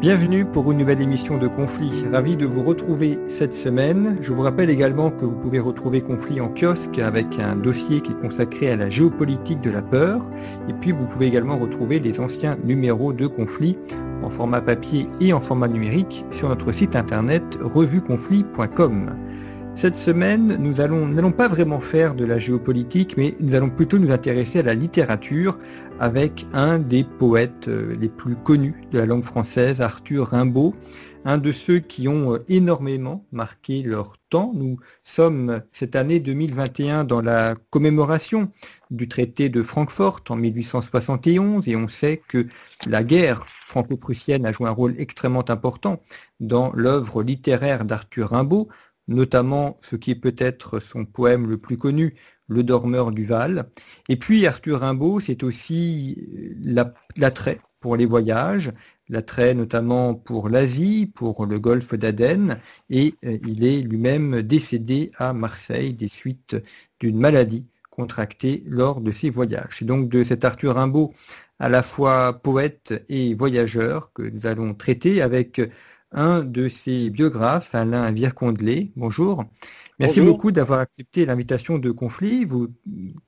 Bienvenue pour une nouvelle émission de Conflit. Ravi de vous retrouver cette semaine. Je vous rappelle également que vous pouvez retrouver Conflit en kiosque avec un dossier qui est consacré à la géopolitique de la peur. Et puis vous pouvez également retrouver les anciens numéros de Conflit en format papier et en format numérique sur notre site internet revueconflit.com. Cette semaine, nous n'allons pas vraiment faire de la géopolitique, mais nous allons plutôt nous intéresser à la littérature avec un des poètes euh, les plus connus de la langue française, Arthur Rimbaud, un de ceux qui ont euh, énormément marqué leur temps. Nous sommes cette année 2021 dans la commémoration du traité de Francfort en 1871 et on sait que la guerre franco-prussienne a joué un rôle extrêmement important dans l'œuvre littéraire d'Arthur Rimbaud notamment ce qui est peut-être son poème le plus connu, Le dormeur du Val. Et puis Arthur Rimbaud, c'est aussi l'attrait pour les voyages, l'attrait notamment pour l'Asie, pour le golfe d'Aden, et euh, il est lui-même décédé à Marseille des suites d'une maladie contractée lors de ses voyages. C'est donc de cet Arthur Rimbaud, à la fois poète et voyageur, que nous allons traiter avec un de ses biographes, Alain Vircondelet. Bonjour. Merci beaucoup d'avoir accepté l'invitation de Conflit. Vous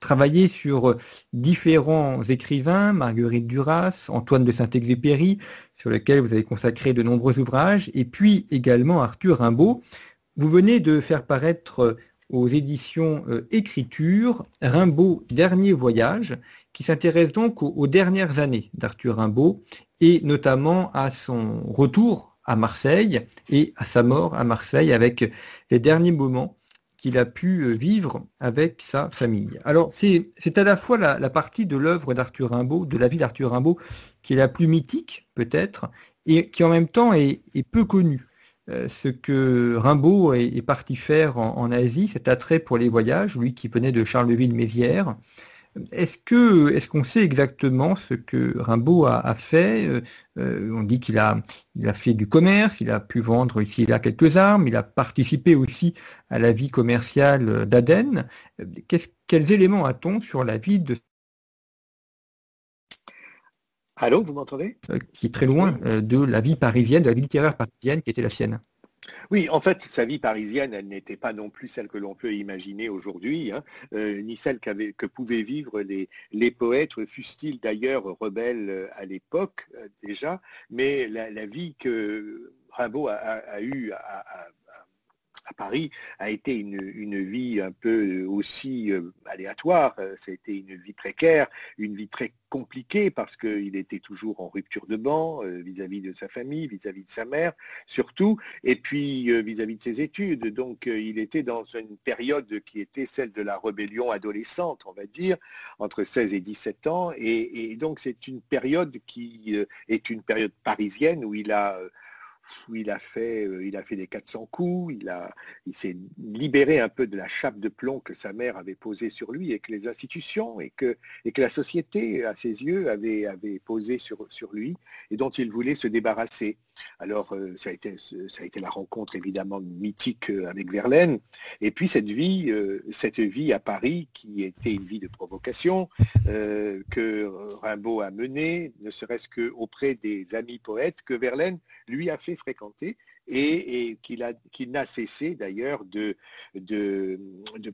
travaillez sur différents écrivains, Marguerite Duras, Antoine de Saint-Exupéry, sur lesquels vous avez consacré de nombreux ouvrages, et puis également Arthur Rimbaud. Vous venez de faire paraître aux éditions euh, Écriture Rimbaud Dernier Voyage, qui s'intéresse donc aux dernières années d'Arthur Rimbaud et notamment à son retour à Marseille et à sa mort à Marseille avec les derniers moments qu'il a pu euh, vivre avec sa famille. Alors c'est à la fois la, partie de l'œuvre d'Arthur Rimbaud, de la vie d'Arthur Rimbaud, qui est la plus mythique peut-être, et qui en même temps est, peu connue. Euh, ce que Rimbaud est, parti faire en, en, Asie, cet attrait pour les voyages, lui qui venait de Charleville-Mézières, est-ce que est-ce qu'on sait exactement ce que Rimbaud a, fait euh, euh, On dit qu'il a il a fait du commerce, il a pu vendre ici et là quelques armes, il a participé aussi à la vie commerciale d'Aden. quels éléments a-t-on sur la vie de Allô, vous m'entendez? Euh, Qui est très loin de la vie parisienne, de la vie littéraire parisienne qui était la sienne? Oui, en fait, sa vie parisienne, elle n'était pas non plus celle que l'on peut imaginer aujourd'hui, hein, euh, ni celle que pouvaient vivre les, poètes, fussent-ils d'ailleurs rebelles euh, à l'époque euh, déjà, mais la, vie que Rimbaud a, eue à Paris a été une, vie un peu aussi euh, aléatoire. Euh, ça a été une vie précaire, une vie très compliquée parce qu'il était toujours en rupture de banc euh, vis-à-vis de sa famille, vis-à-vis de sa mère surtout, et puis vis-à-vis de ses études. Donc il était dans une période qui était celle de la rébellion adolescente, on va dire, entre 16 et 17 ans. Et, donc c'est une période qui est une période parisienne où il a il a fait, euh, il a fait des 400 coups, il, s'est libéré un peu de la chape de plomb que sa mère avait posée sur lui et que les institutions et que, la société, à ses yeux, avait, avait posé sur, sur lui et dont il voulait se débarrasser. Alors, euh, ça, a été, ça a été la rencontre évidemment mythique euh, avec Verlaine. Et puis cette vie, cette vie à Paris qui était une vie de provocation que Rimbaud a menée, ne serait-ce qu'auprès des amis poètes que Verlaine lui a fait fréquenter et, qu'il n'a cessé d'ailleurs de,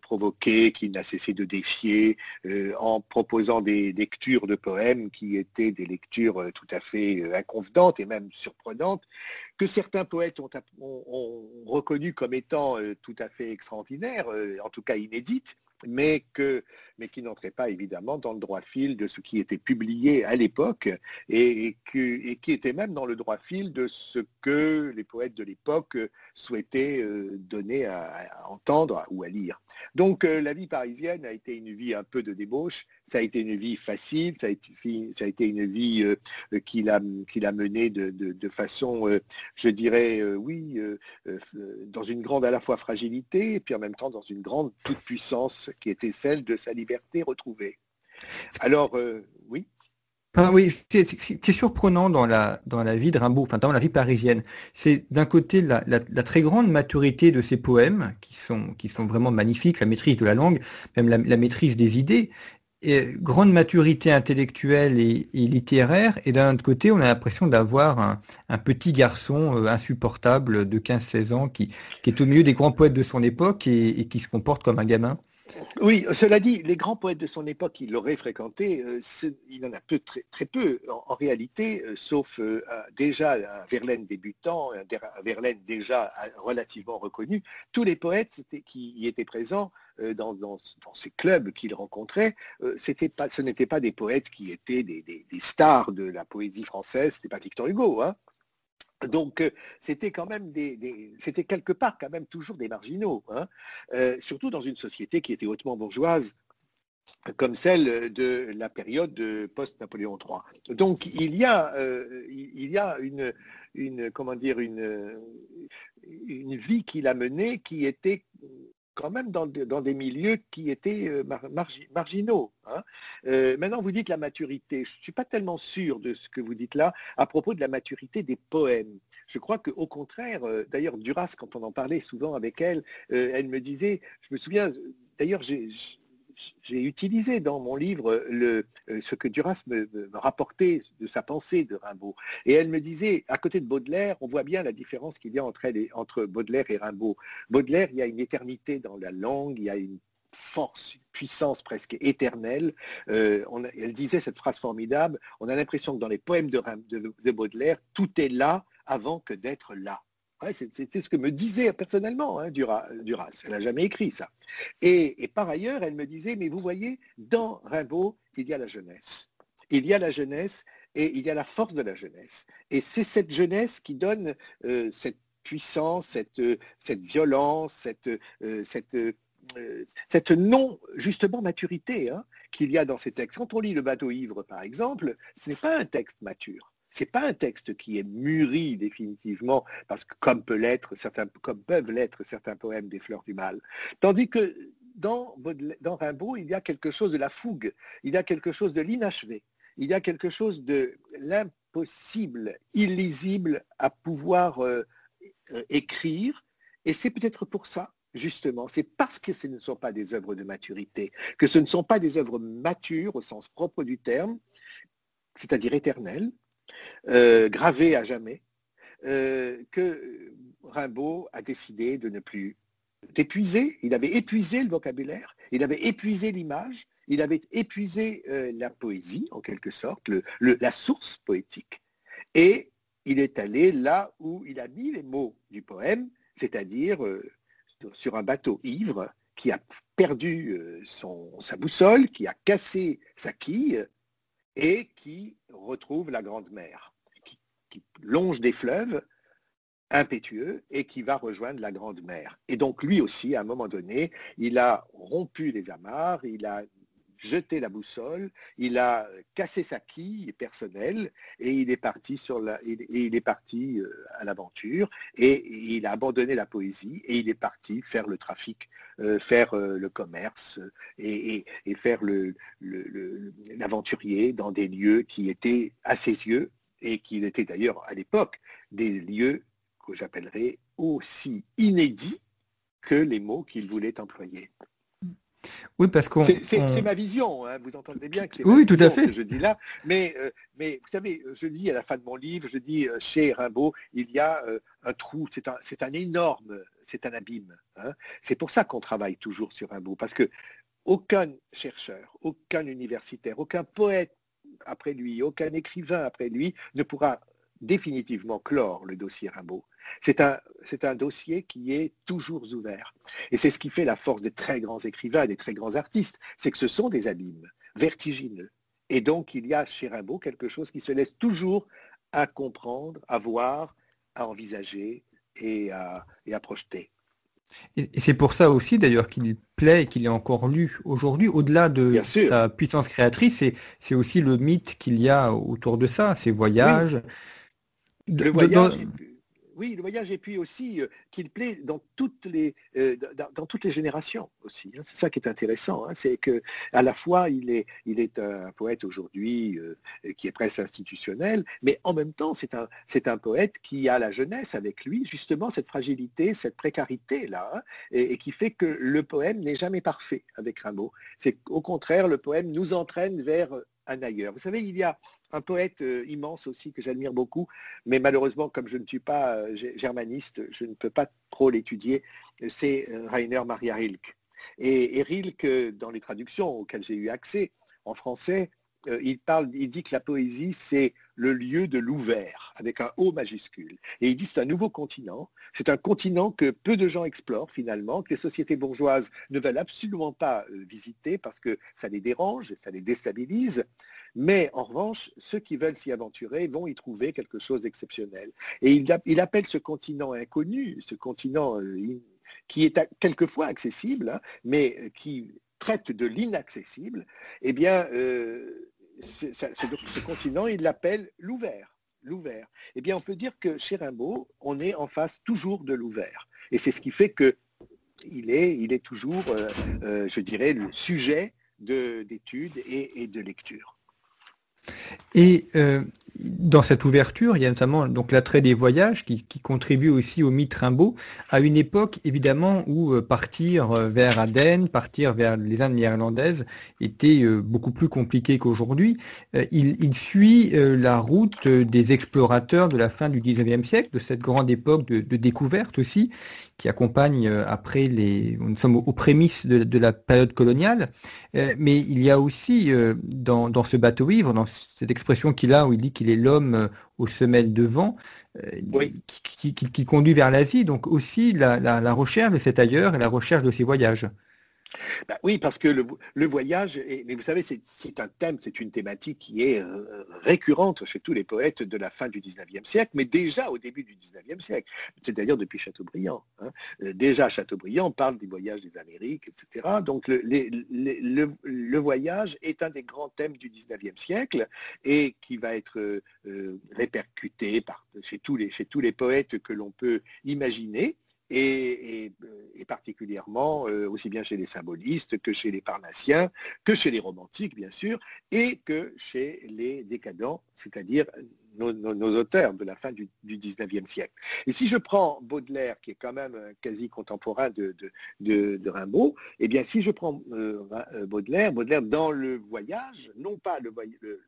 provoquer, qu'il n'a cessé de défier euh, en proposant des lectures de poèmes qui étaient des lectures euh, tout à fait euh, inconvenantes et même surprenantes, que certains poètes ont, ont, reconnu comme étant tout à fait extraordinaires, en tout cas inédites, mais, que, mais qui n'entrait pas évidemment dans le droit fil de ce qui était publié à l'époque et, qui était même dans le droit fil de ce que les poètes de l'époque souhaitaient euh, donner à, entendre ou à lire. Donc euh, la vie parisienne a été une vie un peu de débauche, ça a été une vie facile, ça a été, une vie euh, qu'il a, menée de, de, façon, je dirais, oui, dans une grande à la fois fragilité et puis en même temps dans une grande toute-puissance qui était celle de sa liberté Alors, euh, oui oui, c'est surprenant dans la, dans la vie de Rimbaud, enfin dans la vie parisienne. C'est d'un côté la, très grande maturité de ses poèmes, qui sont, qui sont vraiment magnifiques, la maîtrise de la langue, même la, maîtrise des idées, et grande maturité intellectuelle et, littéraire, et d'un autre côté, on a l'impression d'avoir un, petit garçon euh, insupportable de 15-16 ans qui, qui est au milieu des grands poètes de son époque et qui se comporte comme un gamin. Oui, cela dit, les grands poètes de son époque, il l'aurait fréquenté, euh, il en a peu, très, peu en, réalité, euh, sauf euh, déjà un Verlaine débutant, un, Verlaine déjà relativement reconnu. Tous les poètes qui y étaient présents dans, ces clubs qu'il rencontrait, ce n'étaient pas des poètes qui étaient des, stars de la poésie française, c'était pas Victor Hugo. Hein. Donc euh, c'était quand même des, c'était quelque part quand même toujours des marginaux, hein. euh, surtout dans une société qui était hautement bourgeoise comme celle de la période post-Napoléon III. Donc il y a, euh, il y a une, une, comment dire, une, une vie qu'il a menée qui était quand même dans, des milieux qui étaient euh, marginaux. Hein. Euh, maintenant, vous dites la maturité. Je ne suis pas tellement sûr de ce que vous dites là à propos de la maturité des poèmes. Je crois qu'au contraire, euh, d'ailleurs, Duras, quand on en parlait souvent avec elle, elle me disait, je me souviens, d'ailleurs, j'ai j'ai utilisé dans mon livre euh, ce que Duras me, rapportait de sa pensée de Rimbaud. Et elle me disait, à côté de Baudelaire, on voit bien la différence qu'il y a entre, Baudelaire et Rimbaud. Baudelaire, il y a une éternité dans la langue, il y a une force, une puissance presque éternelle. Euh, elle disait cette phrase formidable, on a l'impression que dans les poèmes de Baudelaire, tout est là avant que d'être là. C'était ce que me disait personnellement hein, Duras, Elle n'a jamais écrit ça. Et, par ailleurs, elle me disait, mais vous voyez, dans Rimbaud, il y a la jeunesse. Il y a la jeunesse et il y a la force de la jeunesse. Et c'est cette jeunesse qui donne euh, cette puissance, cette, violence, euh, cette, euh, cette non, justement, maturité hein, qu'il y a dans ces textes. Quand on lit Le bateau ivre, par exemple, ce n'est pas un texte mature n'est pas un texte qui est mûri définitivement, parce que comme peuvent l'être certains poèmes des Fleurs du Mal. Tandis que dans, dans Rimbaud, il y a quelque chose de la fougue, il y a quelque chose de l'inachevé, il y a quelque chose de l'impossible, illisible à pouvoir euh, euh, écrire. Et c'est peut-être pour ça justement, c'est parce que ce ne sont pas des œuvres de maturité, que ce ne sont pas des œuvres matures au sens propre du terme, c'est-à-dire éternelles, euh, gravé à jamais, euh, que Rimbaud a décidé de ne plus d'épuiser. Il avait épuisé le vocabulaire, il avait épuisé l'image, il avait épuisé euh, la poésie, en quelque sorte, la source poétique. Et il est allé là où il a mis les mots du poème, c'est-à-dire sur un bateau ivre qui a perdu sa boussole, qui a cassé sa quille et qui retrouve la Grande Mer, qui, longe des fleuves impétueux et qui va rejoindre la Grande Mer. Et donc lui aussi, à un moment donné, il a rompu les amarres, il a jeté la boussole, il a cassé sa quille personnelle et il est parti sur la, et il est parti euh, à l'aventure et il a abandonné la poésie et il est parti faire le trafic, euh, faire euh, le commerce et, faire l'aventurier dans des lieux qui étaient à ses yeux et qui étaient d'ailleurs à l'époque des lieux que j'appellerais aussi inédits que les mots qu'il voulait employer. Oui, parce qu'on. C'est ma vision, hein, vous entendez bien que c'est oui, tout à fait. que je dis là. Mais, euh, mais vous savez, je dis à la fin de mon livre, je dis euh, chez Rimbaud, il y a euh, un trou, c'est un, un, énorme, c'est un abîme. Hein. C'est pour ça qu'on travaille toujours sur Rimbaud, parce que aucun chercheur, aucun universitaire, aucun poète après lui, aucun écrivain après lui ne pourra définitivement clore le dossier Rimbaud. C'est un, dossier qui est toujours ouvert. Et c'est ce qui fait la force des très grands écrivains, des très grands artistes, c'est que ce sont des abîmes vertigineux. Et donc il y a chez Rimbaud quelque chose qui se laisse toujours à comprendre, à voir, à envisager et à, et à projeter. Et c'est pour ça aussi d'ailleurs qu'il plaît et qu'il est encore lu aujourd'hui, au-delà de sa puissance créatrice, c'est aussi le mythe qu'il y a autour de ça, ses voyages. Le voyage, oui, le voyage, et puis aussi euh, qu'il plaît dans toutes les, euh, dans, toutes les générations aussi. Hein. C'est ça qui est intéressant. Hein. C'est que à la fois, il est, il est un poète aujourd'hui euh, qui est presque institutionnel, mais en même temps, c'est un, c'est un poète qui a la jeunesse avec lui, justement, cette fragilité, cette précarité-là, hein, et, qui fait que le poème n'est jamais parfait avec Rimbaud. C'est au contraire, le poème nous entraîne vers un ailleurs. Vous savez, il y a un poète euh, immense aussi que j'admire beaucoup, mais malheureusement, comme je ne suis pas euh, germaniste, je ne peux pas trop l'étudier, c'est euh, Rainer Maria Rilke. Et, Rilke, dans les traductions auxquelles j'ai eu accès en français, il, parle, il dit que la poésie, c'est le lieu de l'ouvert, avec un O majuscule. Et il dit c'est un nouveau continent, c'est un continent que peu de gens explorent finalement, que les sociétés bourgeoises ne veulent absolument pas visiter parce que ça les dérange, ça les déstabilise. Mais en revanche, ceux qui veulent s'y aventurer vont y trouver quelque chose d'exceptionnel. Et il, appelle ce continent inconnu, ce continent euh, qui est quelquefois accessible, hein, mais qui traite de l'inaccessible, eh bien, euh, ce, continent, il l'appelle l'ouvert. L'ouvert. Eh bien, on peut dire que chez Rimbaud, on est en face toujours de l'ouvert. Et c'est ce qui fait que il est, toujours, euh, je dirais, le sujet d'études et de lecture. Et euh, dans cette ouverture, il y a notamment donc l'attrait des voyages qui, contribue aussi au mythe Rimbaud, à une époque évidemment où euh, partir euh, vers Aden, partir vers les Indes néerlandaises était beaucoup plus compliqué qu'aujourd'hui. Il, suit la route des explorateurs de la fin du 19e siècle, de cette grande époque de, de découverte aussi qui accompagne euh, après les. Nous sommes aux prémices de, la période coloniale, euh, mais il y a aussi euh, dans, ce bateau ivre, dans cette expression qu'il a où il dit qu'il est l'homme aux semelles de vent, qui, conduit vers l'Asie, donc aussi la, la recherche de cet ailleurs et la recherche de ses voyages. Bah oui, parce que le, voyage, mais vous savez, c'est un thème, c'est une thématique qui est euh, récurrente chez tous les poètes de la fin du 19e siècle, mais déjà au début du 19e siècle, c'est-à-dire depuis Chateaubriand. Hein. Euh, déjà Chateaubriand parle du voyage des Amériques, etc. Donc le, voyage est un des grands thèmes du 19e siècle et qui va être euh, répercuté chez tous les poètes que l'on peut imaginer et, particulièrement euh, aussi bien chez les symbolistes que chez les parnassiens, que chez les romantiques bien sûr, et que chez les décadents, c'est-à-dire nos, auteurs de la fin du, du, 19e siècle. Et si je prends Baudelaire, qui est quand même quasi contemporain de, de, Rimbaud, eh bien si je prends euh, euh, Baudelaire, Baudelaire dans le voyage, non pas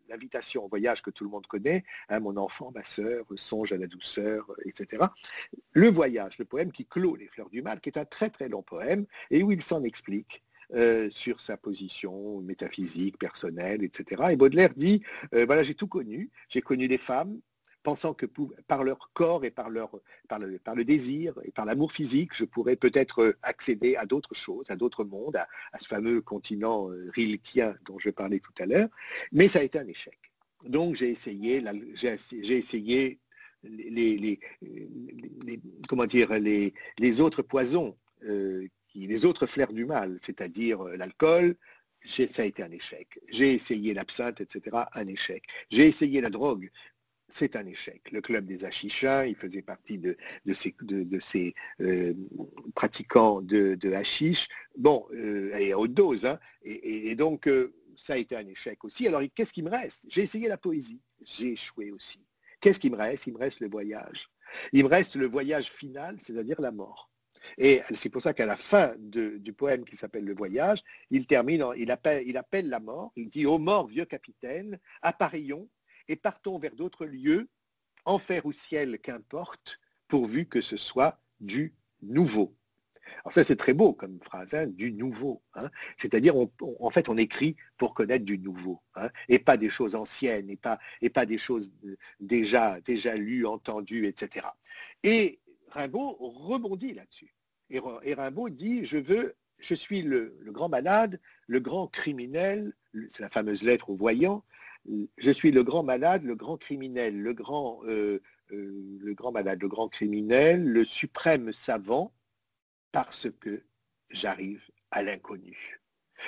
l'invitation au voyage que tout le monde connaît, hein, mon enfant, ma sœur, songe à la douceur, etc. Le voyage, le poème qui clôt les fleurs du mal, qui est un très très long poème, et où il s'en explique. Euh, sur sa position métaphysique, personnelle, etc. Et Baudelaire dit, euh, voilà, j'ai tout connu, j'ai connu des femmes, pensant que par leur corps et par, leur, le, désir et par l'amour physique, je pourrais peut-être accéder à d'autres choses, à d'autres mondes, à, ce fameux continent euh, rilkien dont je parlais tout à l'heure, mais ça a été un échec. Donc j'ai essayé, j'ai essayé les, comment dire, les autres poisons les autres flairs du mal, c'est-à-dire euh, l'alcool, ça a été un échec. J'ai essayé l'absinthe, etc., un échec. J'ai essayé la drogue, c'est un échec. Le club des Hachichins, il faisait partie de, ces, euh, pratiquants de, de bon, euh, et à haute dose, hein. et, donc ça a été un échec aussi. Alors qu'est-ce qui me reste? J'ai essayé la poésie, j'ai échoué aussi. Qu'est-ce qui me reste? Il me reste le voyage. Il me reste le voyage final, c'est-à-dire la mort. Et c'est pour ça qu'à la fin du poème qui s'appelle Le Voyage, il termine, il, appelle, la mort, il dit Ô mort, vieux capitaine, apparions et partons vers d'autres lieux, enfer ou ciel, qu'importe, pourvu que ce soit du nouveau. Alors ça, c'est très beau comme phrase, hein, du nouveau. Hein. C'est-à-dire, en fait, on écrit pour connaître du nouveau, hein, et pas des choses anciennes, et pas, et pas des choses euh, déjà, déjà lues, entendues, etc. Et Rimbaud rebondit là-dessus. Et, Rimbaud dit, je veux, je suis le, grand malade, le grand criminel, c'est la fameuse lettre au voyant, je suis le grand malade, le grand criminel, le grand, euh, euh, le grand malade, le grand criminel, le suprême savant, parce que j'arrive à l'inconnu.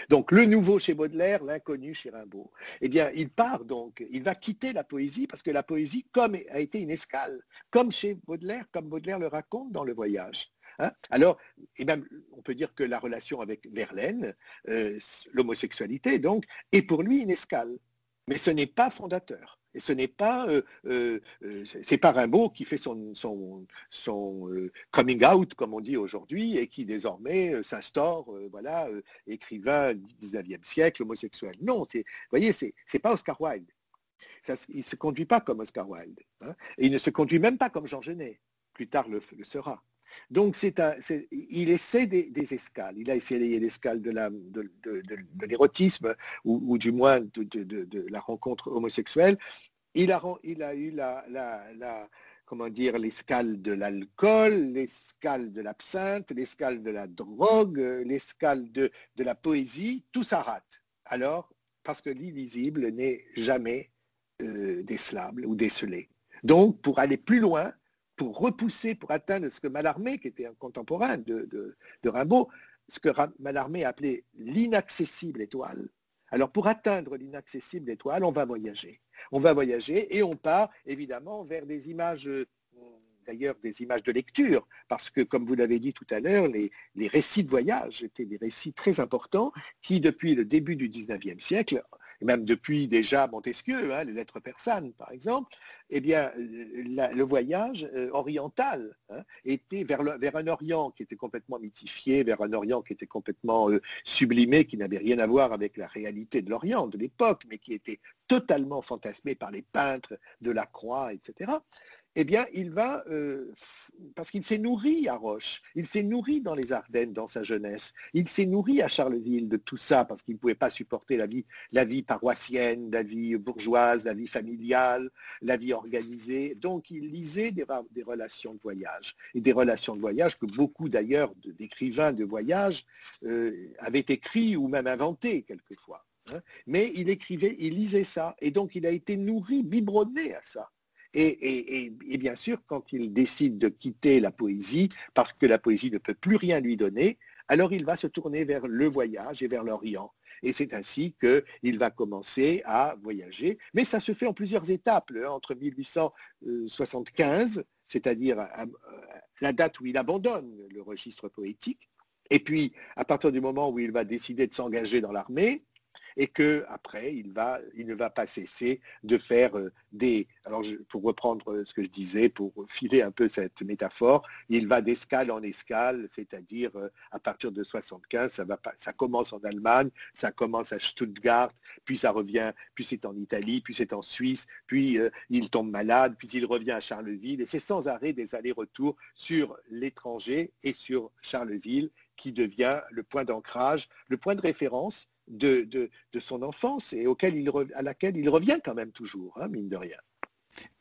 Donc le nouveau chez Baudelaire, l'inconnu chez Rimbaud. Eh bien, il part donc, il va quitter la poésie parce que la poésie, comme a été une escale, comme chez Baudelaire, comme Baudelaire le raconte dans le voyage. Hein. Alors, et même, on peut dire que la relation avec Verlaine, euh, l'homosexualité, donc, est pour lui une escale. Mais ce n'est pas fondateur. Et ce n'est pas, euh, euh, euh, c'est pas Rimbaud qui fait son, coming out, comme on dit aujourd'hui, et qui désormais s'instaure, voilà, écrivain du 19e siècle, homosexuel. Non, vous voyez, c'est, c'est pas Oscar Wilde. il ne se conduit pas comme Oscar Wilde. Hein. et il ne se conduit même pas comme Jean Genet. Plus tard le sera. Donc il essaie des, escales. Il a essayé l'escale de, l'érotisme ou, du moins de, la rencontre homosexuelle. Il a, eu comment dire, l'escale de l'alcool, l'escale de l'absinthe, l'escale de la drogue, l'escale de, la poésie. Tout ça rate. Alors, parce que l'illisible n'est jamais euh, décelable ou décelé. Donc, pour aller plus loin, pour repousser, pour atteindre ce que Mallarmé, qui était un contemporain de, Rimbaud, ce que Mallarmé appelait l'inaccessible étoile. Alors pour atteindre l'inaccessible étoile, on va voyager. On va voyager et on part évidemment vers des images, euh, d'ailleurs des images de lecture, parce que comme vous l'avez dit tout à l'heure, les, les, récits de voyage étaient des récits très importants qui, depuis le début du XIXe siècle, même depuis déjà Montesquieu, hein, les lettres persanes par exemple, eh bien, le voyage euh, oriental hein, était vers, un Orient qui était complètement mythifié, vers un Orient qui était complètement euh, sublimé, qui n'avait rien à voir avec la réalité de l'Orient de l'époque, mais qui était totalement fantasmé par les peintres de la Croix, etc eh bien, il va, euh, parce qu'il s'est nourri à Roche, il s'est nourri dans les Ardennes dans sa jeunesse, il s'est nourri à Charleville de tout ça parce qu'il ne pouvait pas supporter la vie, paroissienne, la vie bourgeoise, la vie familiale, la vie organisée. Donc, il lisait des, relations de voyage et des relations de voyage que beaucoup d'ailleurs d'écrivains de voyage euh, avaient écrit ou même inventé quelquefois. Hein. Mais il écrivait, il lisait ça et donc il a été nourri, biberonné à ça. Et, bien sûr, quand il décide de quitter la poésie, parce que la poésie ne peut plus rien lui donner, alors il va se tourner vers le voyage et vers l'Orient. Et c'est ainsi qu'il va commencer à voyager. Mais ça se fait en plusieurs étapes. Hein, entre 1875, c'est-à-dire la date où il abandonne le registre poétique, et puis à partir du moment où il va décider de s'engager dans l'armée, et que après il ne va pas cesser de faire euh, des. Alors pour reprendre euh, ce que je disais, pour filer un peu cette métaphore, il va d'escale en escale, c'est-à-dire euh, à partir de 75, ça ça commence en Allemagne, ça commence à Stuttgart, puis ça revient, puis c'est en Italie, puis c'est en Suisse, puis il tombe malade, puis il revient à Charleville, et c'est sans arrêt des allers-retours sur l'étranger et sur Charleville qui devient le point d'ancrage, le point de référence de, son enfance et auquel il, à laquelle il revient quand même toujours, hein, mine de rien.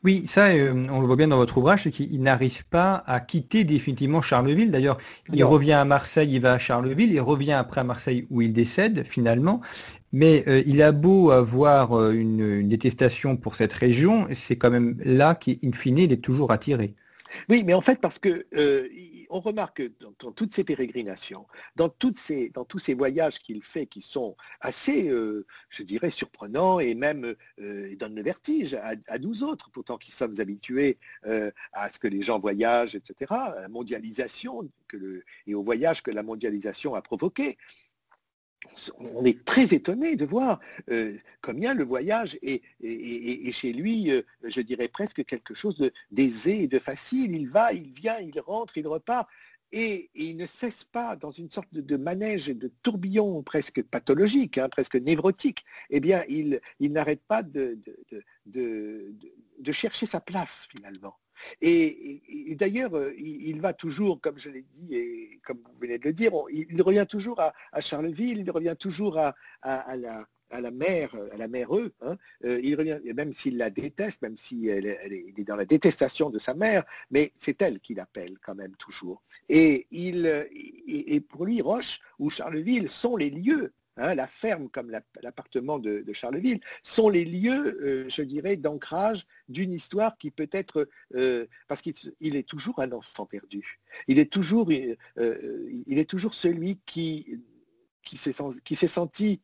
Oui, ça, euh, on le voit bien dans votre ouvrage, c'est qu'il n'arrive pas à quitter définitivement Charleville. D'ailleurs, il revient à Marseille, il va à Charleville, il revient après à Marseille où il décède finalement. Mais euh, il a beau avoir euh, une, détestation pour cette région, c'est quand même là qu'in fine, il est toujours attiré. Oui, mais en fait, parce que on remarque dans, toutes ces pérégrinations, dans tous ces voyages qu'il fait qui sont assez, euh, je dirais, surprenants et même euh, donnent le vertige à, nous autres, pourtant qui sommes habitués euh, à ce que les gens voyagent, etc., à la mondialisation et au voyage que la mondialisation a provoqué on est très étonné de voir euh, combien le voyage est, chez lui, euh, je dirais presque quelque chose d'aisé et de facile. Il va, il vient, il rentre, il repart. Et, il ne cesse pas dans une sorte de, manège, de tourbillon presque pathologique, hein, presque névrotique. Eh bien, il, n'arrête pas de, chercher sa place finalement. Et, d'ailleurs, euh, il, va toujours, comme je l'ai dit et comme vous venez de le dire, il, revient toujours à, Charleville, il revient toujours à, la, mère, à la mère eux. Hein. Euh, il revient, même s'il la déteste, même s'il est, dans la détestation de sa mère, mais c'est elle qui l'appelle quand même toujours. Et, et pour lui, Roche ou Charleville sont les lieux Hein, la ferme comme l'appartement de, Charleville, sont les lieux, euh, je dirais, d'ancrage d'une histoire qui peut être, euh, parce qu'il est toujours un enfant perdu. Il est toujours, euh, celui qui s'est senti,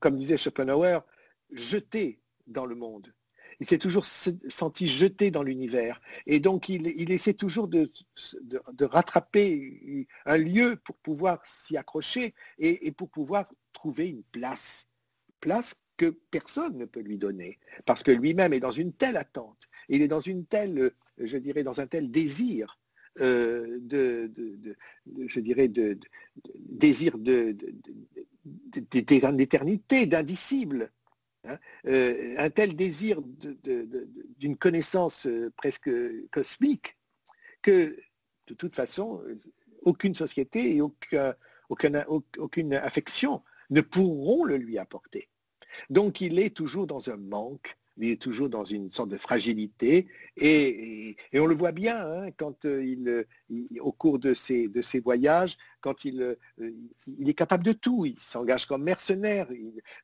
comme disait Schopenhauer, jeté dans le monde il s'est toujours senti jeté dans l'univers. Et donc, il, essaie toujours de, rattraper un lieu pour pouvoir s'y accrocher et, pour pouvoir trouver une place. Place que personne ne peut lui donner, parce que lui-même est dans une telle attente, il est dans une telle, je dirais, dans un tel désir euh, de, je dirais, de, désir d'éternité, d'indicible, Hein, euh, un tel désir d'une connaissance euh, presque cosmique que, de toute façon, aucune société et aucune affection ne pourront le lui apporter. Donc il est toujours dans un manque il est toujours dans une sorte de fragilité. Et, on le voit bien hein, quand euh, il, au cours de ses, de ses voyages, quand il, euh, il est capable de tout. Il s'engage comme mercenaire.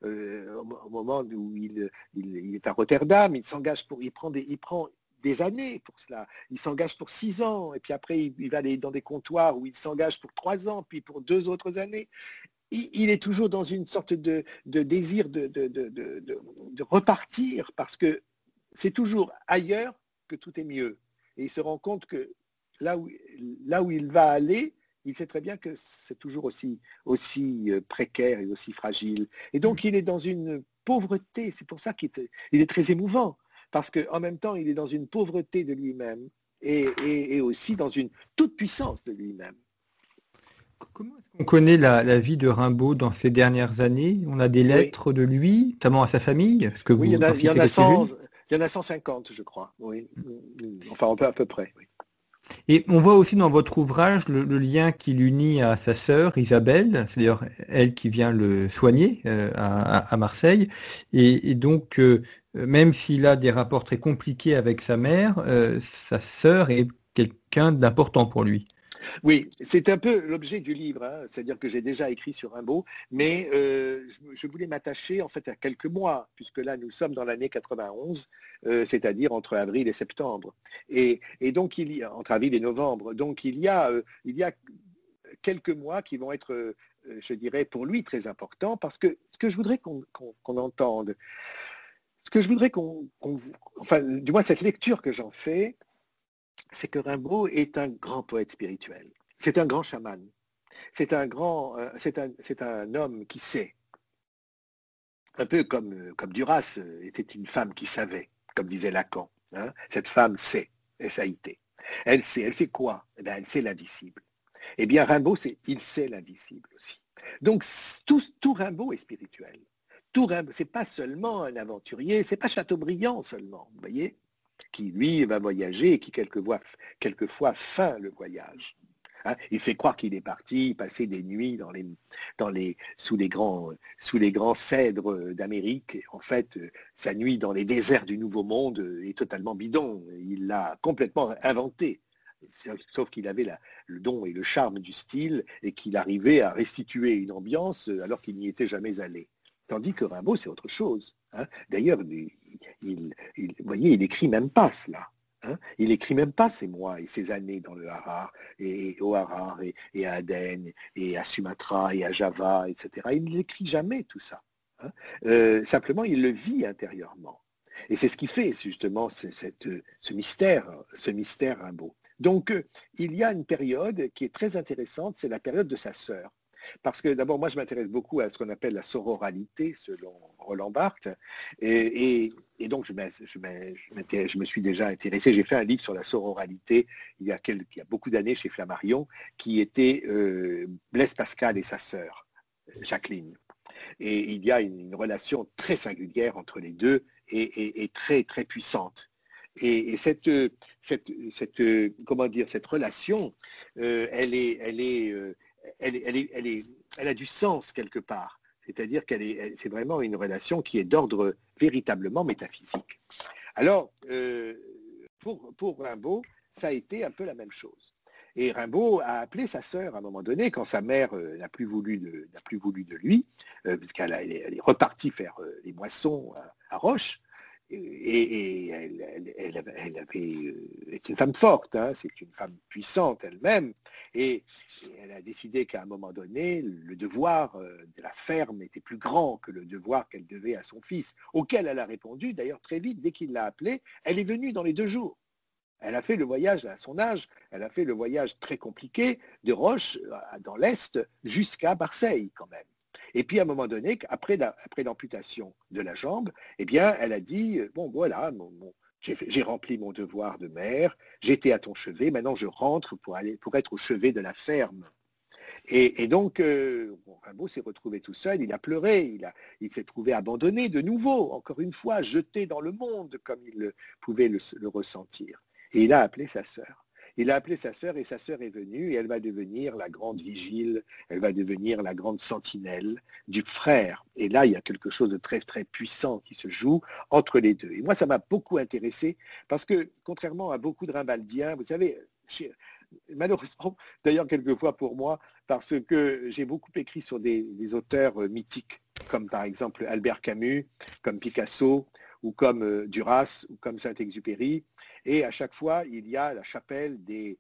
Euh, au moment où il, il, est à Rotterdam, il s'engage pour, il prend des, il prend des années pour cela. Il s'engage pour six ans, et puis après, il, va aller dans des comptoirs où il s'engage pour trois ans, puis pour deux autres années il est toujours dans une sorte de, désir de, repartir parce que c'est toujours ailleurs que tout est mieux. Et il se rend compte que là où, là où il va aller, il sait très bien que c'est toujours aussi, aussi euh, précaire et aussi fragile. Et donc il est dans une pauvreté, c'est pour ça qu'il est, il est très émouvant, parce qu'en même temps il est dans une pauvreté de lui-même et, et aussi dans une toute puissance de lui-même. Comment est-ce qu'on connaît la, vie de Rimbaud dans ces dernières années On a des lettres de lui, notamment à sa famille que Oui, il y, en a, il, y en a 150, je crois. Oui. Enfin, à peu près. Et on voit aussi dans votre ouvrage le, lien qui l'unit à sa sœur Isabelle, c'est d'ailleurs elle qui vient le soigner euh, à, Marseille. Et, donc, euh, même s'il a des rapports très compliqués avec sa mère, euh, sa sœur est quelqu'un d'important pour lui. Oui, c'est un peu l'objet du livre, hein. c'est-à-dire que j'ai déjà écrit sur Rimbaud, mais euh, je, voulais m'attacher en fait à quelques mois, puisque là nous sommes dans l'année 91, euh, c'est-à-dire entre avril et septembre, et, donc il y a entre avril et novembre, donc il y a euh, il y a quelques mois qui vont être, je dirais, pour lui très importants, parce que ce que je voudrais qu'on entende, ce que je voudrais qu'on, enfin, du moins cette lecture que j'en fais, c'est que Rimbaud est un grand poète spirituel. C'est un grand chaman. C'est un grand, euh, c'est un, homme qui sait. Un peu comme, euh, comme Duras euh, était une femme qui savait, comme disait Lacan. Hein. Cette femme sait, S-A-I-T. Elle sait, elle sait quoi? Eh bien, Elle sait l'indicible. Eh bien, Rimbaud, c'est il sait l'indicible aussi. Donc, tout, tout Rimbaud est spirituel. Tout Rimbaud, c'est pas seulement un aventurier, c'est pas Chateaubriand seulement, vous voyez? Qui lui va voyager et qui quelquefois, quelquefois feint le voyage. Hein. il fait croire qu'il est parti passer des nuits sous, les grands, sous les grands cèdres d'Amérique. En fait, sa nuit dans les déserts du Nouveau Monde est totalement bidon. Il l'a complètement inventé. Sauf qu'il avait le don et le charme du style et qu'il arrivait à restituer une ambiance alors qu'il n'y était jamais allé. Tandis que Rimbaud, c'est autre chose. Hein. D'ailleurs, il, voyez, il écrit même pas cela. Hein. Il écrit même pas ses mois et ses années dans le Harar, et, au Harar, et, à Aden, et à Sumatra, et à Java, etc. Il n'écrit jamais tout ça. Hein. Euh, simplement, il le vit intérieurement. Et c'est ce qui fait justement ce mystère, ce mystère Rimbaud. Donc, euh, il y a une période qui est très intéressante, c'est la période de sa sœur. Parce que d'abord, moi, je m'intéresse beaucoup à ce qu'on appelle la sororalité, selon Roland Barthes. Et, donc, je, me suis déjà intéressé. J'ai fait un livre sur la sororalité il y a, beaucoup d'années chez Flammarion, qui était euh, Blaise Pascal et sa sœur, Jacqueline. Et il y a une, relation très singulière entre les deux et, très, très puissante. Et, cette, cette, cette, comment dire, cette relation, elle, est, elle, est, elle, a du sens quelque part. C'est-à-dire qu'elle est, c'est vraiment une relation qui est d'ordre véritablement métaphysique. Alors, pour, pour Rimbaud, ça a été un peu la même chose. Et Rimbaud a appelé sa sœur à un moment donné, quand sa mère euh, n'a plus, voulu de, lui, euh, puisqu'elle elle est, repartie faire euh, les moissons à, Roche. Et, elle, avait, est une femme forte, hein, c'est une femme puissante elle-même, et, elle a décidé qu'à un moment donné, le devoir de la ferme était plus grand que le devoir qu'elle devait à son fils, auquel elle a répondu, d'ailleurs très vite, dès qu'il l'a appelée, elle est venue dans les deux jours. Elle a fait le voyage à son âge, elle a fait le voyage très compliqué de Roche euh, dans l'Est jusqu'à Marseille quand même. Et puis à un moment donné, après, l'amputation de la jambe, eh bien, elle a dit, euh, bon voilà, j'ai rempli mon devoir de mère, j'étais à ton chevet, maintenant je rentre pour, être au chevet de la ferme. Et, donc, euh, s'est retrouvé tout seul, il a pleuré, il s'est trouvé abandonné de nouveau, encore une fois, jeté dans le monde comme il pouvait le ressentir. Et il a appelé sa sœur. Il a appelé sa sœur et sa sœur est venue et elle va devenir la grande vigile, elle va devenir la grande sentinelle du frère. Et là, il y a quelque chose de très très puissant qui se joue entre les deux. Et moi, ça m'a beaucoup intéressé parce que, contrairement à beaucoup de Rimbaldiens, vous savez, malheureusement, d'ailleurs quelquefois pour moi, parce que j'ai beaucoup écrit sur des, auteurs euh, mythiques, comme par exemple Albert Camus, comme Picasso, ou comme euh, Duras, ou comme Saint-Exupéry. Et à chaque fois, il y a la chapelle de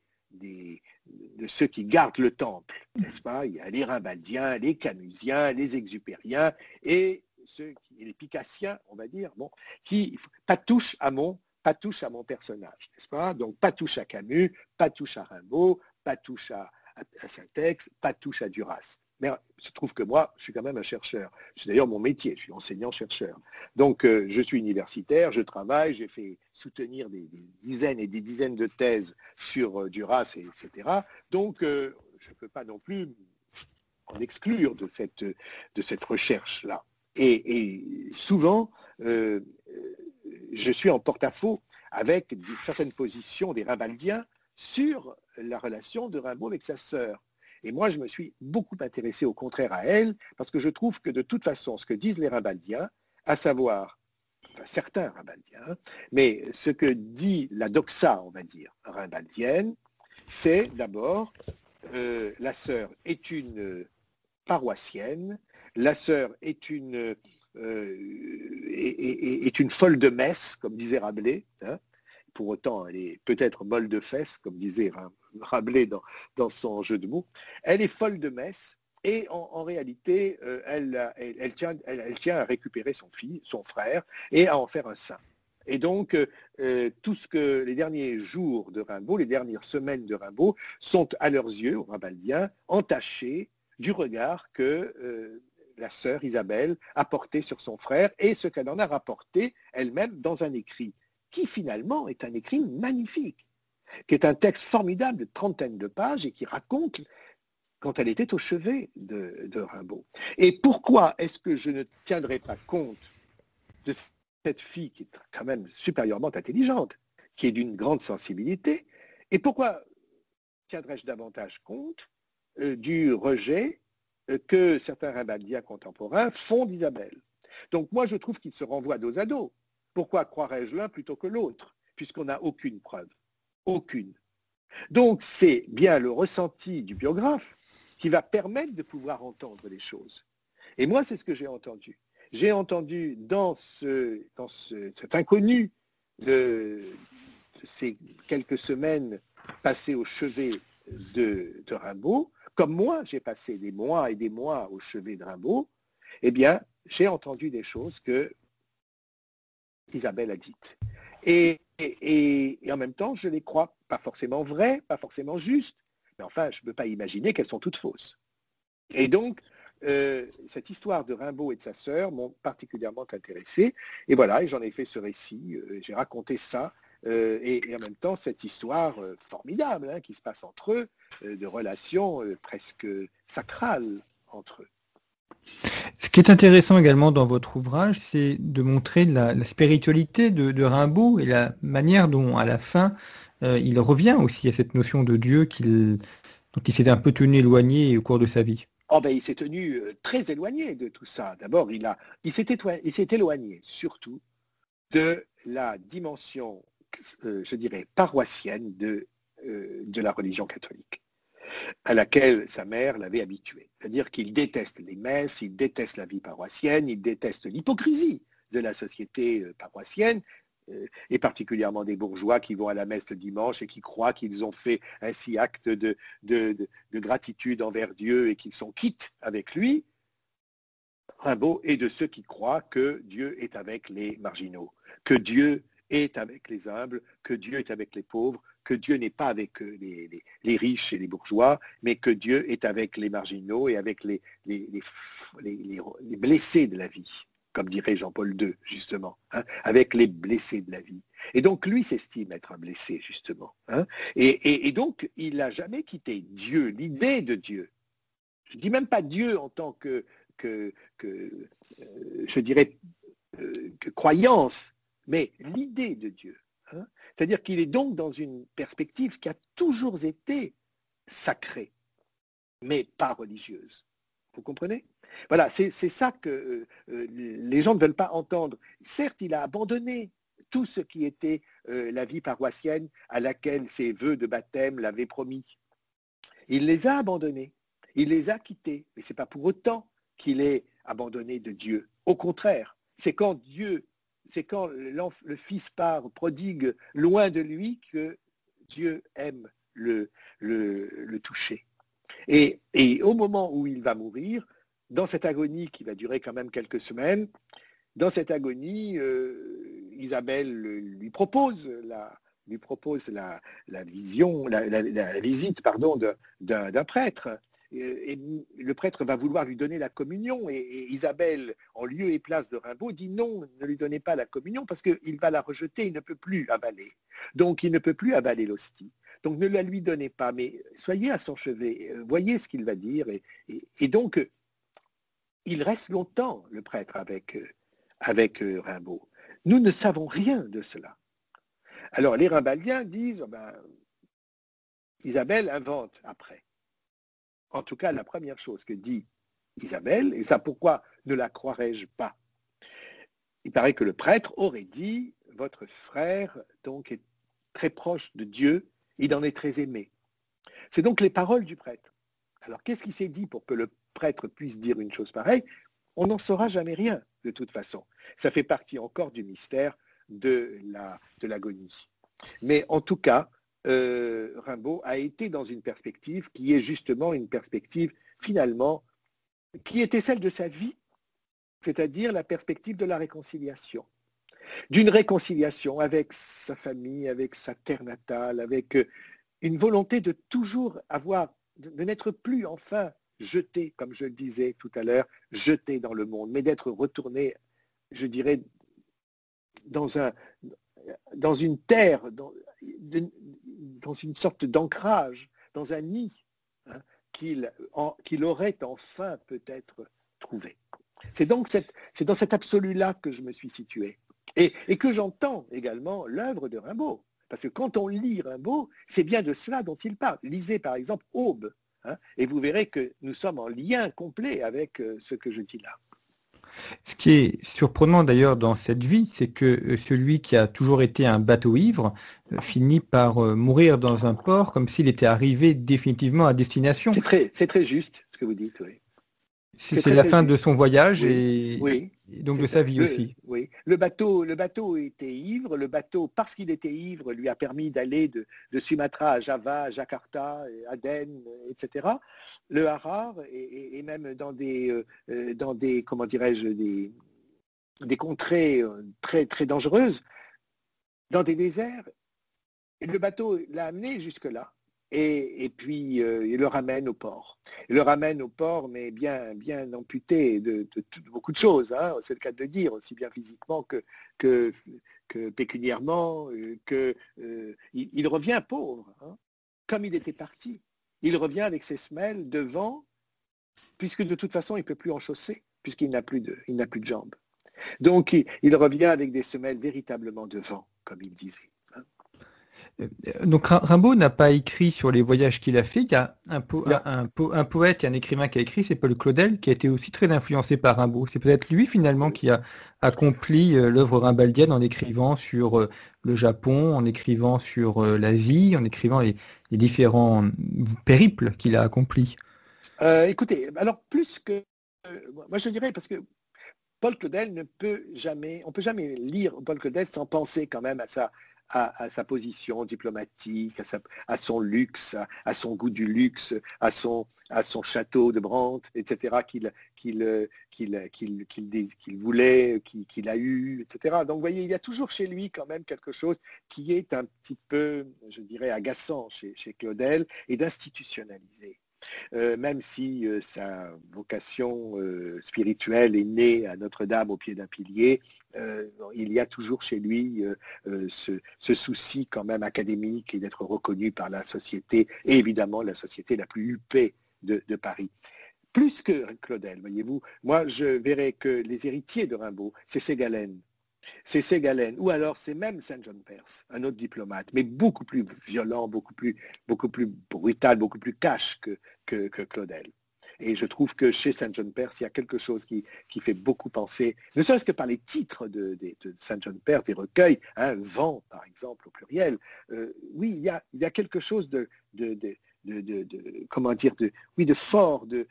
ceux qui gardent le temple, n'est-ce pas? Il y a les Rimbaldiens, les Camusiens, les Exupériens et les Picassiens, on va dire, bon, qui pas touche à mon pas touche à mon personnage, n'est-ce pas? Donc pas touche à Camus, pas touche à Rimbaud, pas touche à, à Saint-Ex, pas touche à Duras. Mais il se trouve que moi, je suis quand même un chercheur. C'est d'ailleurs mon métier, je suis enseignant-chercheur. Donc, euh, je suis universitaire, je travaille, j'ai fait soutenir des, dizaines et des dizaines de thèses sur euh, Duras, etc. Donc, euh, je ne peux pas non plus en exclure de cette, de cette recherche-là. Et, souvent, je suis en porte-à-faux avec certaines positions des Rimbaldiens sur la relation de Rimbaud avec sa sœur. Et moi, je me suis beaucoup intéressé au contraire à elle, parce que je trouve que de toute façon, ce que disent les Rimbaldiens, à savoir, certains Rimbaldiens, mais ce que dit la doxa, on va dire, rimbaldienne, c'est d'abord, euh, la sœur est une paroissienne, la sœur est une, euh, est, une folle de messe, comme disait Rabelais, hein. pour autant elle est peut-être molle de fesses, comme disait Rabelais dans, son jeu de mots, elle est folle de messe et en, réalité, euh, elle, tient, à récupérer son fils, son frère, et à en faire un saint. Et donc, euh, euh, tout ce que les derniers jours de Rimbaud, les dernières semaines de Rimbaud, sont à leurs yeux, aux Rimbaldiens, entachés du regard que la sœur Isabelle a porté sur son frère et ce qu'elle en a rapporté elle-même dans un écrit, qui finalement est un écrit magnifique qui est un texte formidable de trentaine de pages et qui raconte quand elle était au chevet de, Rimbaud. Et pourquoi est-ce que je ne tiendrai pas compte de cette fille qui est quand même supérieurement intelligente, qui est d'une grande sensibilité, et pourquoi tiendrais-je davantage compte euh, du rejet euh, que certains Rimbaldiens contemporains font d'Isabelle? Donc moi, je trouve qu'ils se renvoient dos à dos. Pourquoi croirais-je l'un plutôt que l'autre, puisqu'on n'a aucune preuve? Aucune. Donc c'est bien le ressenti du biographe qui va permettre de pouvoir entendre les choses. Et moi, c'est ce que j'ai entendu. J'ai entendu dans, ce, dans cet inconnu de, ces quelques semaines passées au chevet de, de Rimbaud, comme moi, j'ai passé des mois et des mois au chevet de Rimbaud, eh bien, j'ai entendu des choses que Isabelle a dites. Et en même temps, je les crois pas forcément vraies, pas forcément justes, mais enfin, je ne peux pas imaginer qu'elles sont toutes fausses. Et donc, euh, cette histoire de Rimbaud et de sa sœur m'ont particulièrement intéressé. Et voilà, j'en ai fait ce récit, euh, j'ai raconté ça, euh, et, en même temps cette histoire formidable hein, qui se passe entre eux, de relations presque sacrales entre eux. Ce qui est intéressant également dans votre ouvrage, c'est de montrer la, spiritualité de, Rimbaud et la manière dont, à la fin, euh, il revient aussi à cette notion de Dieu qu'il, dont s'était un peu tenu éloigné au cours de sa vie. Oh ben, il s'est tenu euh, très éloigné de tout ça. D'abord, il, s'est, s'est éloigné surtout de la dimension, euh, je dirais, paroissienne de la religion catholique à laquelle sa mère l'avait habitué. C'est-à-dire qu'il déteste les messes, il déteste la vie paroissienne, il déteste l'hypocrisie de la société euh, paroissienne, euh, et particulièrement des bourgeois qui vont à la messe le dimanche et qui croient qu'ils ont fait ainsi acte de, de, gratitude envers Dieu et qu'ils sont quittes avec lui. Rimbaud est de ceux qui croient que Dieu est avec les marginaux, que Dieu est avec les humbles, que Dieu est avec les pauvres, que Dieu n'est pas avec euh, les, riches et les bourgeois, mais que Dieu est avec les marginaux et avec les, les blessés de la vie, comme dirait Jean-Paul II, justement, hein, avec les blessés de la vie. Et donc lui s'estime être un blessé, justement. Hein. et, donc il n'a jamais quitté Dieu, l'idée de Dieu. Je ne dis même pas Dieu en tant que, que, euh, je dirais, euh, que croyance, mais l'idée de Dieu. C'est-à-dire qu'il est donc dans une perspective qui a toujours été sacrée, mais pas religieuse. Vous comprenez? Voilà, c'est ça que euh, euh, les gens ne veulent pas entendre. Certes, il a abandonné tout ce qui était euh, la vie paroissienne à laquelle ses voeux de baptême l'avaient promis. Il les a abandonnés, il les a quittés, mais ce n'est pas pour autant qu'il est abandonné de Dieu. Au contraire, c'est quand Dieu c'est quand le Fils part prodigue loin de lui que Dieu aime le, toucher. Et, au moment où il va mourir, dans cette agonie qui va durer quand même quelques semaines, dans cette agonie, euh, Isabelle lui propose la, lui propose la, vision, la, visite pardon, d'un prêtre et le prêtre va vouloir lui donner la communion et, Isabelle, en lieu et place de Rimbaud, dit non, ne lui donnez pas la communion parce qu'il va la rejeter, il ne peut plus avaler. Donc il ne peut plus avaler l'hostie. Donc ne la lui donnez pas, mais soyez à son chevet, euh, voyez ce qu'il va dire. Et, donc il reste longtemps, le prêtre, avec, euh, euh, Rimbaud. Nous ne savons rien de cela. Alors les Rimbaldiens disent, oh ben, Isabelle invente après. En tout cas, la première chose que dit Isabelle, et ça pourquoi ne la croirais-je pas? Il paraît que le prêtre aurait dit, votre frère donc est très proche de Dieu, il en est très aimé. C'est donc les paroles du prêtre. Alors qu'est-ce qui s'est dit pour que le prêtre puisse dire une chose pareille? On n'en saura jamais rien, de toute façon. Ça fait partie encore du mystère de l'agonie. Mais en tout cas, euh, Rimbaud a été dans une perspective qui est justement une perspective finalement qui était celle de sa vie, c'est-à-dire la perspective de la réconciliation. D'une réconciliation avec sa famille, avec sa terre natale, avec euh, une volonté de toujours avoir, de n'être plus enfin jeté, comme je le disais tout à l'heure, jeté dans le monde, mais d'être retourné, je dirais, dans, un, dans une terre, dans, dans une sorte d'ancrage, dans un nid hein, qu'il aurait enfin peut-être trouvé. C'est donc dans cet absolu-là que je me suis situé. Et, que j'entends également l'œuvre de Rimbaud. Parce que quand on lit Rimbaud, c'est bien de cela dont il parle. Lisez par exemple Aube, hein, et vous verrez que nous sommes en lien complet avec euh, ce que je dis là. Ce qui est surprenant d'ailleurs dans cette vie, c'est que euh, celui qui a toujours été un bateau ivre euh, finit par euh, mourir dans un port comme s'il était arrivé définitivement à destination. C'est très, juste ce que vous dites, oui. C'est la fin de son voyage et, donc de sa vie aussi. Oui, le bateau, le bateau était ivre. Le bateau, parce qu'il était ivre, lui a permis d'aller de, Sumatra à Java, Jakarta, Aden, etc. Le Harar et, même dans des, euh, euh, dans des comment dirais-je, des, des contrées euh, très très dangereuses, dans des déserts. Et le bateau l'a amené jusque là et, puis euh, il le ramène au port. Il le ramène au port, mais bien, bien amputé de, beaucoup de choses, hein, c'est le cas de dire, aussi bien physiquement que, que, pécuniairement, euh, que euh, il, revient pauvre, hein, comme il était parti. Il revient avec ses semelles devant puisque de toute façon, il ne peut plus en chausser, puisqu'il n'a plus, de, jambes. Donc, il, revient avec des semelles véritablement de vent, comme il disait. Euh, donc Rimbaud n'a pas écrit sur les voyages qu'il a fait. Il y a un, un, poète et un écrivain qui a écrit, c'est Paul Claudel, qui a été aussi très influencé par Rimbaud. C'est peut-être lui finalement qui a accompli euh, l'œuvre rimbaldienne en écrivant sur euh, le Japon, en écrivant sur l'Asie, en écrivant les, différents périples qu'il a accomplis. écoutez, alors plus que moi je dirais parce que Paul Claudel ne peut jamais, on peut jamais lire Paul Claudel sans penser quand même à sa, à, sa position diplomatique, à, son luxe, à, son goût du luxe, à son, château de Brandt, etc., qu'il qu'il voulait, qu'il a eu, etc. Donc vous voyez, il y a toujours chez lui quand même quelque chose qui est un petit peu, je dirais, agaçant chez, chez Claudel et d'institutionnalisé. Euh, même si euh, sa vocation euh, spirituelle est née à Notre-Dame au pied d'un pilier, il y a toujours chez lui ce, souci quand même académique et d'être reconnu par la société, et évidemment la société la plus huppée de, Paris plus que Claudel, voyez-vous. Moi, je verrais que les héritiers de Rimbaud, c'est Ségalen, c'est Ségalen, ou alors c'est même Saint John Perse, un autre diplomate, mais beaucoup plus violent, beaucoup plus, brutal, beaucoup plus cash que, Claudel. Et je trouve que chez Saint John Perse, il y a quelque chose qui, fait beaucoup penser, ne serait-ce que par les titres de, Saint John Perse, des recueils, un hein, Vent par exemple au pluriel. Euh, oui, il y, a, quelque chose de, comment dire, de, fort, de,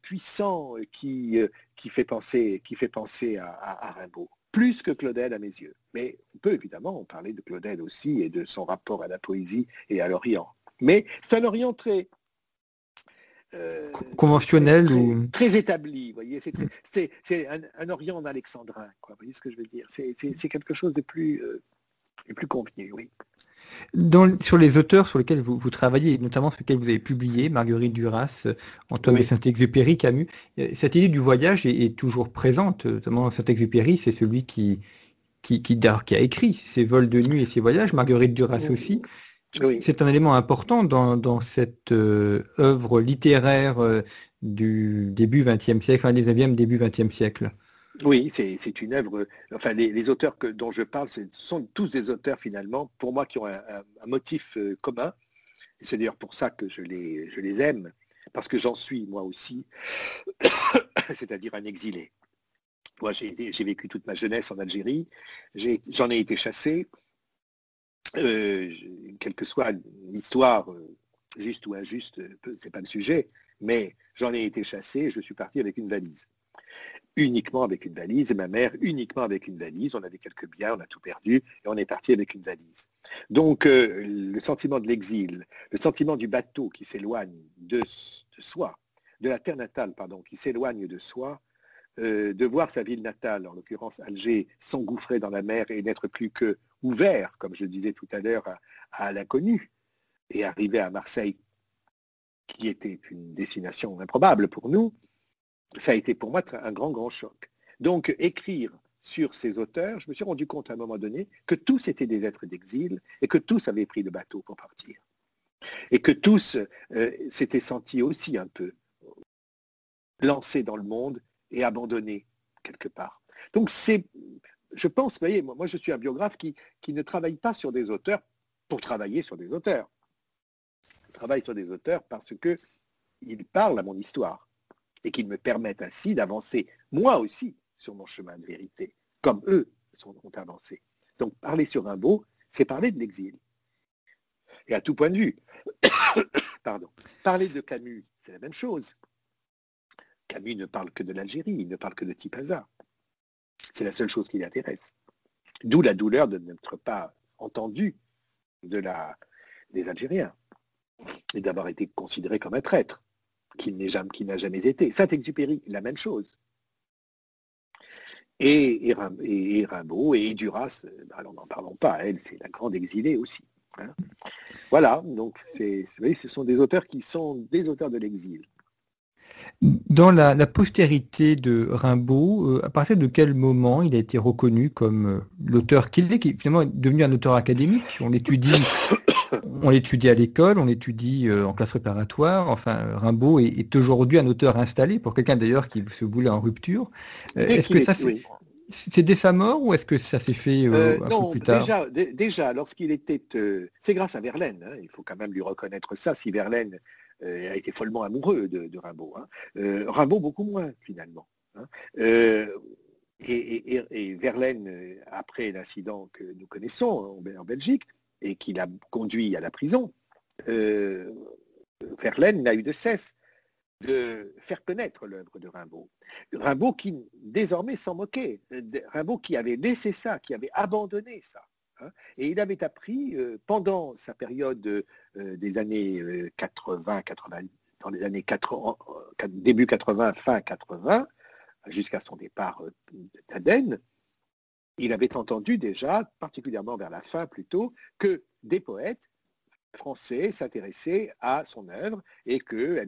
puissant qui, euh, qui fait penser, qui fait penser à Rimbaud plus que Claudel à mes yeux. Mais on peut évidemment parler de Claudel aussi et de son rapport à la poésie et à l'Orient. Mais c'est un Orient très, euh, conventionnel ou très établi. Voyez, c'est un, Orient en alexandrin. Quoi, vous voyez ce que je veux dire C'est quelque chose de plus, euh, plus convenu, oui sur les auteurs sur lesquels vous, travaillez, notamment sur lesquels vous avez publié, Marguerite Duras, euh, Antoine de Saint-Exupéry, Camus, euh, cette idée du voyage est, toujours présente, notamment Saint-Exupéry, c'est celui qui, qui, qui, a écrit ses vols de nuit et ses voyages, Marguerite Duras aussi. C'est un élément important dans, cette euh, œuvre littéraire du début XXe siècle, fin 19e, début XXe siècle. Oui, c'est une œuvre. Enfin, les, auteurs dont je parle, ce sont tous des auteurs finalement, pour moi, qui ont un, motif euh, commun. C'est d'ailleurs pour ça que je les, aime, parce que j'en suis moi aussi, c'est-à-dire un exilé. Moi, j'ai vécu toute ma jeunesse en Algérie, j'en ai, été chassé, euh, quelle que soit l'histoire, euh, juste ou injuste, c'est pas le sujet, mais j'en ai été chassé, je suis parti avec une valise uniquement avec une valise, et ma mère uniquement avec une valise. On avait quelques biens, on a tout perdu, et on est parti avec une valise. Donc euh, le sentiment de l'exil, le sentiment du bateau qui s'éloigne de, soi, de la terre natale, pardon, qui s'éloigne de soi, euh, de voir sa ville natale, en l'occurrence Alger, s'engouffrer dans la mer et n'être plus que ouvert, comme je disais tout à l'heure, à l'inconnu, et arriver à Marseille, qui était une destination improbable pour nous, ça a été pour moi un grand, grand choc. Donc, écrire sur ces auteurs, je me suis rendu compte à un moment donné que tous étaient des êtres d'exil et que tous avaient pris le bateau pour partir. Et que tous euh, s'étaient sentis aussi un peu lancés dans le monde et abandonnés quelque part. Donc c'est, je pense, vous voyez, moi, je suis un biographe qui, qui ne travaille pas sur des auteurs pour travailler sur des auteurs. Je travaille sur des auteurs parce qu'ils parlent à mon histoire et qu'ils me permettent ainsi d'avancer moi aussi sur mon chemin de vérité, comme eux ont avancé. Donc parler sur Rimbaud, c'est parler de l'exil. Et à tout point de vue, pardon, parler de Camus, c'est la même chose. Camus ne parle que de l'Algérie, il ne parle que de Tipaza. C'est la seule chose qui l'intéresse. D'où la douleur de n'être pas entendu de la, des Algériens et d'avoir été considéré comme un traître qu'il n'a jamais été. Saint-Exupéry, la même chose. Et, et, Rimbaud et Duras, euh, bah, alors n'en parlons pas, elle, c'est la grande exilée aussi. Hein. Voilà, donc ce sont des auteurs qui sont des auteurs de l'exil. Dans la, postérité de Rimbaud, à partir de quel moment il a été reconnu comme l'auteur qu'il est, qui est finalement devenu un auteur académique? On l'étudie, on l'étudie à l'école, on l'étudie en classe préparatoire. Enfin, Rimbaud est, aujourd'hui un auteur installé pour quelqu'un d'ailleurs qui se voulait en rupture. Est-ce que ça, c'est c'est dès sa mort ou est-ce que ça s'est fait euh, euh, un peu plus tard? Déjà, déjà lorsqu'il était, euh, c'est grâce à Verlaine. Hein, il faut quand même lui reconnaître ça. Si Verlaine a été follement amoureux de, Rimbaud, hein. Rimbaud beaucoup moins finalement. Hein. Et, Verlaine, après l'incident que nous connaissons en, Belgique et qui l'a conduit à la prison, Verlaine n'a eu de cesse de faire connaître l'œuvre de Rimbaud. Rimbaud qui désormais s'en moquait, Rimbaud qui avait laissé ça, qui avait abandonné ça. Hein. et il avait appris euh, pendant sa période euh, des années 80, euh, 80, dans les années 80, début 80, fin 80, jusqu'à son départ d'Aden, il avait entendu déjà, particulièrement vers la fin plutôt, que des poètes français s'intéressaient à son œuvre et que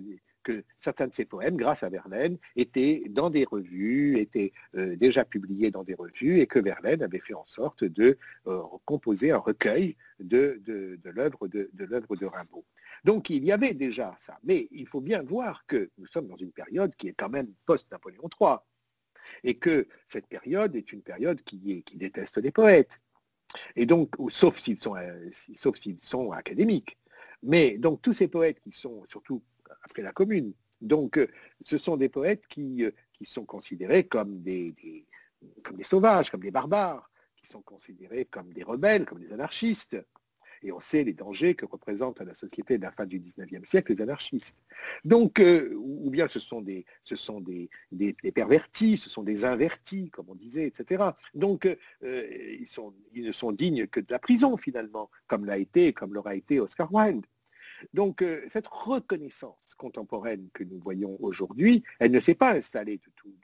que certains de ses poèmes, grâce à Verlaine, étaient dans des revues, étaient euh, déjà publiés dans des revues, et que Verlaine avait fait en sorte de euh, composer un recueil de, de, de l'œuvre de, Rimbaud. Donc il y avait déjà ça. Mais il faut bien voir que nous sommes dans une période qui est quand même post-Napoléon III, et que cette période est une période qui, qui déteste les poètes. Et donc, sauf s'ils sont, euh, sauf s'ils sont académiques. Mais donc tous ces poètes qui sont surtout après la commune. Donc, euh, ce sont des poètes qui, euh, qui sont considérés comme des, comme des sauvages, comme des barbares, qui sont considérés comme des rebelles, comme des anarchistes. Et on sait les dangers que représentent à la société de la fin du XIXe siècle les anarchistes. Donc, euh, ou bien ce sont, des, ce sont des, des, pervertis, ce sont des invertis, comme on disait, etc. Donc, ils, sont, ils ne sont dignes que de la prison, finalement, comme l'a été, comme l'aura été Oscar Wilde. Donc euh, cette reconnaissance contemporaine que nous voyons aujourd'hui, elle ne s'est pas installée tout,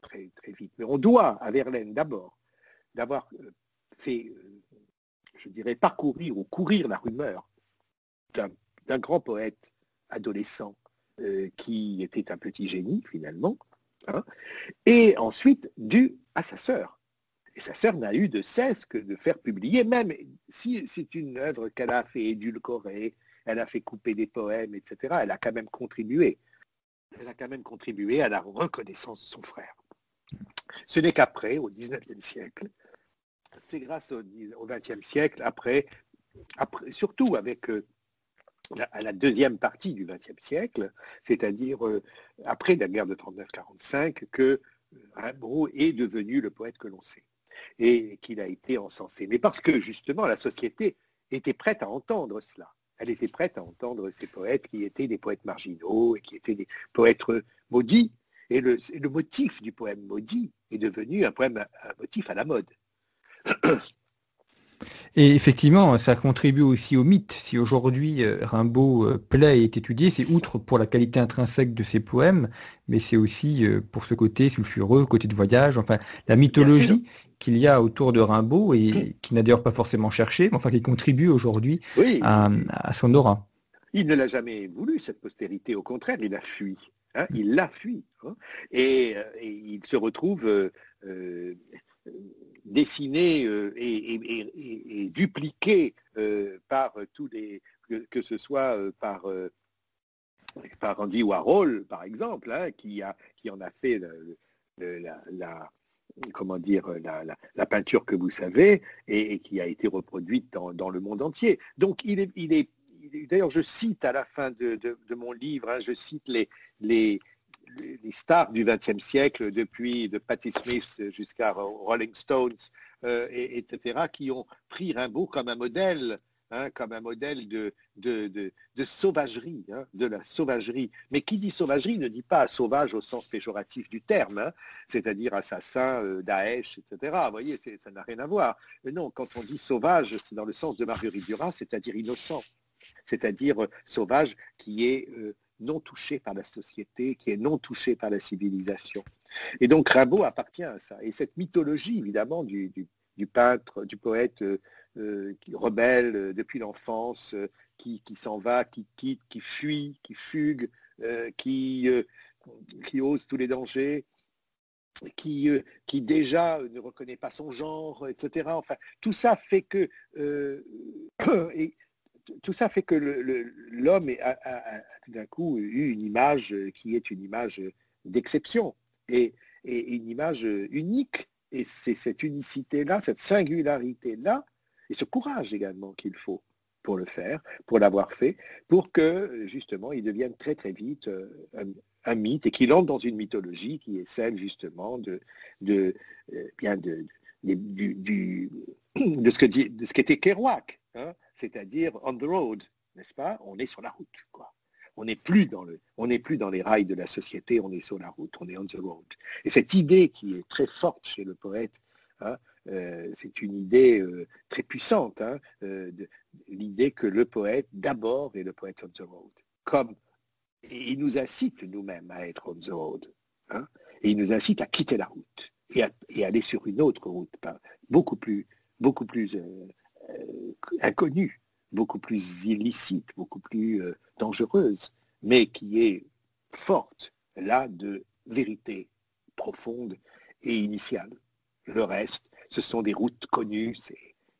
très, très, vite. Mais on doit à Verlaine d'abord d'avoir euh, fait, euh, je dirais, parcourir ou courir la rumeur d'un grand poète adolescent qui était un petit génie finalement, hein, et ensuite dû à sa sœur. Et sa sœur n'a eu de cesse que de faire publier, même si c'est une œuvre qu'elle a fait édulcorer, elle a fait couper des poèmes, etc. Elle a quand même contribué. Elle a quand même contribué à la reconnaissance de son frère. Ce n'est qu'après, au XIXe siècle, c'est grâce au XXe siècle, après, après, surtout avec euh, la, deuxième partie du XXe siècle, c'est-à-dire euh, après la guerre de 39-45, que Rimbaud est devenu le poète que l'on sait et qu'il a été encensé. Mais parce que justement la société était prête à entendre cela elle était prête à entendre ces poètes qui étaient des poètes marginaux et qui étaient des poètes maudits. Et le, motif du poème maudit est devenu un poème, un motif à la mode. Et effectivement, ça contribue aussi au mythe. Si aujourd'hui euh, Rimbaud euh, plaît et est étudié, c'est outre pour la qualité intrinsèque de ses poèmes, mais c'est aussi euh, pour ce côté sulfureux, côté de voyage, enfin la mythologie qu'il y a autour de Rimbaud et qui n'a d'ailleurs pas forcément cherché, mais enfin qui contribue aujourd'hui à, son aura. Il ne l'a jamais voulu, cette postérité, au contraire, il a fui. Hein. il l'a fui. Hein. et, il se retrouve dessiné euh, et, dupliqué euh, par tous les, que, ce soit euh, par par Andy Warhol, par exemple, hein, qui, en a fait la, comment dire, la, peinture que vous savez et, qui a été reproduite dans, le monde entier. Donc, il est, il est, d'ailleurs, je cite à la fin de, mon livre, hein, je cite les, les stars du XXe siècle, depuis de Patti Smith jusqu'à Rolling Stones, euh, et, etc., qui ont pris Rimbaud comme un modèle, hein, comme un modèle de, de, sauvagerie, hein, de la sauvagerie. Mais qui dit sauvagerie ne dit pas sauvage au sens péjoratif du terme, hein, c'est-à-dire assassin, euh, Daesh, etc. Vous voyez, ça n'a rien à voir. Mais non, quand on dit sauvage, c'est dans le sens de Marguerite Duras, c'est-à-dire innocent, c'est-à-dire euh, sauvage qui est non touché par la société, qui est non touché par la civilisation. Et donc Rimbaud appartient à ça. Et cette mythologie, évidemment, du, peintre, du poète euh, euh, qui rebelle euh, depuis l'enfance, qui, s'en va, qui quitte, qui fuit, qui fugue, qui, qui ose tous les dangers, qui, qui déjà ne reconnaît pas son genre, etc. Enfin, tout ça fait que tout ça fait que l'homme a, tout d'un coup eu une image qui est une image d'exception et, une image unique. Et c'est cette unicité-là, cette singularité-là, et ce courage également qu'il faut pour le faire, pour l'avoir fait, pour que justement il devienne très très vite euh, un, mythe et qu'il entre dans une mythologie qui est celle justement de, euh, de ce qu'était Kerouac, hein, c'est-à-dire on the road, n'est-ce pas? On est sur la route. On n'est plus dans les rails de la société, on est sur la route, on est on the road. Et cette idée qui est très forte chez le poète, hein, euh, c'est une idée euh, très puissante, hein, euh, l'idée que le poète, d'abord, est le poète on the road. Comme, il nous incite nous-mêmes à être on the road. Et il nous incite à quitter la route et, à, aller sur une autre route, beaucoup plus, beaucoup plus inconnue, beaucoup plus illicite, beaucoup plus dangereuse, mais qui est forte, là, de vérité profonde et initiale. Le reste, ce sont des routes connues,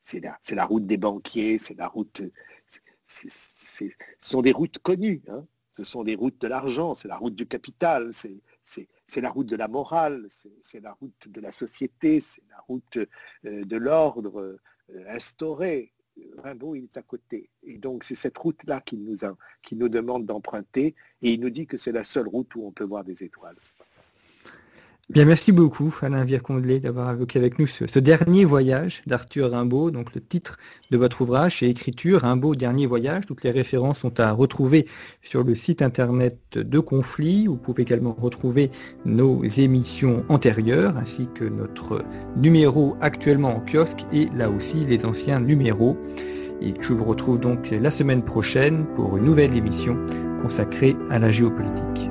c'est la, la, route des banquiers, c'est la route, ce sont des routes connues, hein. ce sont des routes de l'argent, c'est la route du capital, c'est la route de la morale, c'est la route de la société, c'est la route euh, de l'ordre euh, instauré. Rimbaud, il est à côté. Et donc, c'est cette route-là qu'il nous demande d'emprunter. Et il nous dit que c'est la seule route où on peut voir des étoiles. Bien, merci beaucoup Alain Vircondelet d'avoir évoqué avec nous ce, dernier voyage d'Arthur Rimbaud. Donc le titre de votre ouvrage c'est Écriture, Rimbaud, dernier voyage. Toutes les références sont à retrouver sur le site internet de Conflit. Vous pouvez également retrouver nos émissions antérieures ainsi que notre numéro actuellement en kiosque et là aussi les anciens numéros. Et je vous retrouve donc la semaine prochaine pour une nouvelle émission consacrée à la géopolitique.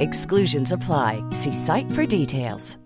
Exclusions apply. See site for details.